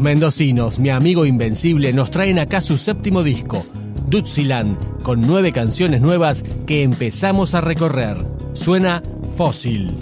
Mendocinos, mi amigo invencible, nos traen acá su séptimo disco, Dutziland, con nueve canciones nuevas que empezamos a recorrer. Suena fósil.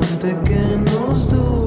instante que nos dura.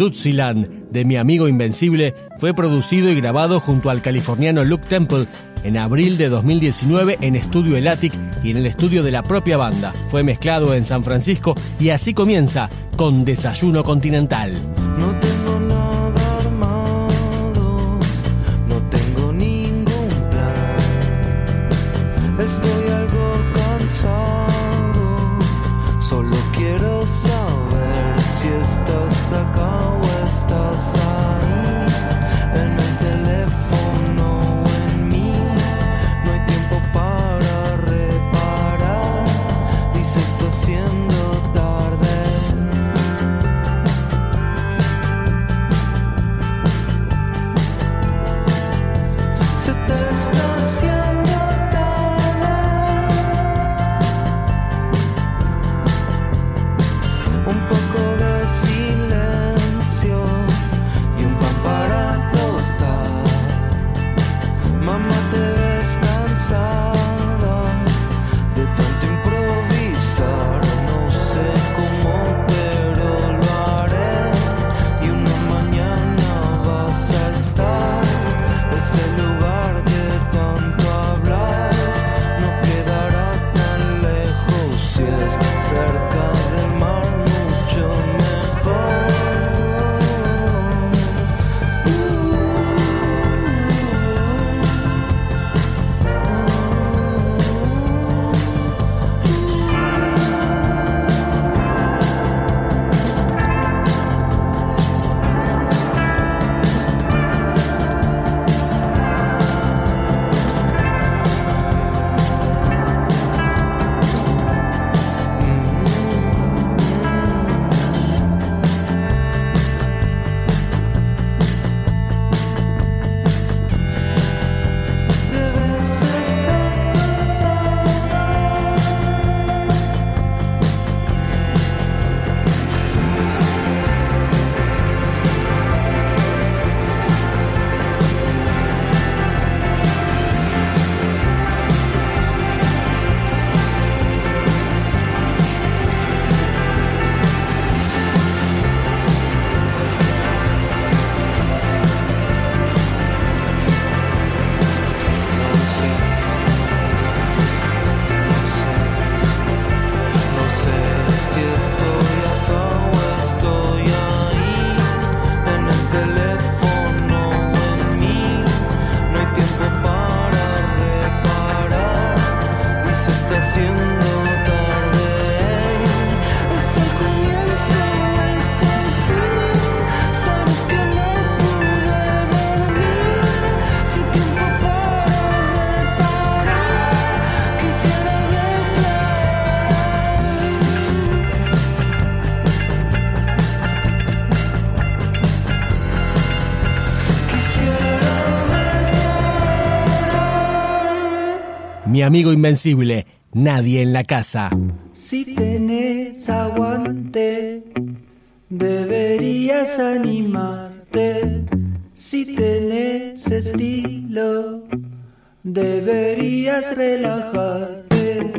Dutziland de Mi Amigo Invencible fue producido y grabado junto al californiano Luke Temple en abril de 2019 en Estudio El Attic y en el estudio de la propia banda. Fue mezclado en San Francisco y así comienza con Desayuno Continental. mi amigo invencible, nadie en la casa. Si tenés aguante, deberías animarte. Si tenés estilo, deberías relajarte.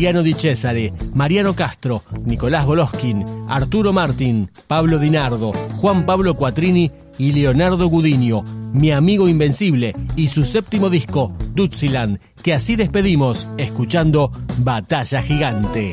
Mariano Di Cesare, Mariano Castro, Nicolás Goloskin, Arturo Martín, Pablo Dinardo, Juan Pablo Cuatrini y Leonardo Gudiño, Mi Amigo Invencible y su séptimo disco, Dutziland, que así despedimos escuchando Batalla Gigante.